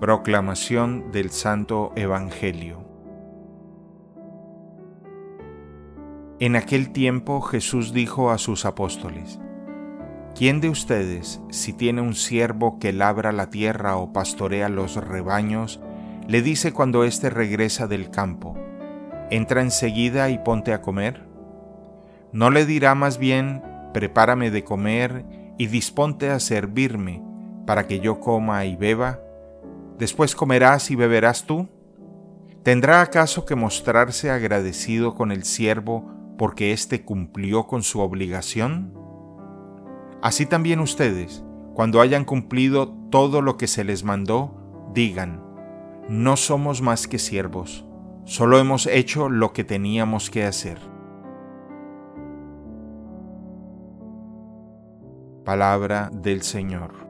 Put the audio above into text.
Proclamación del Santo Evangelio En aquel tiempo Jesús dijo a sus apóstoles, ¿Quién de ustedes, si tiene un siervo que labra la tierra o pastorea los rebaños, le dice cuando éste regresa del campo, entra enseguida y ponte a comer? ¿No le dirá más bien, prepárame de comer y disponte a servirme, para que yo coma y beba? ¿Después comerás y beberás tú? ¿Tendrá acaso que mostrarse agradecido con el siervo porque éste cumplió con su obligación? Así también ustedes, cuando hayan cumplido todo lo que se les mandó, digan, no somos más que siervos, solo hemos hecho lo que teníamos que hacer. Palabra del Señor.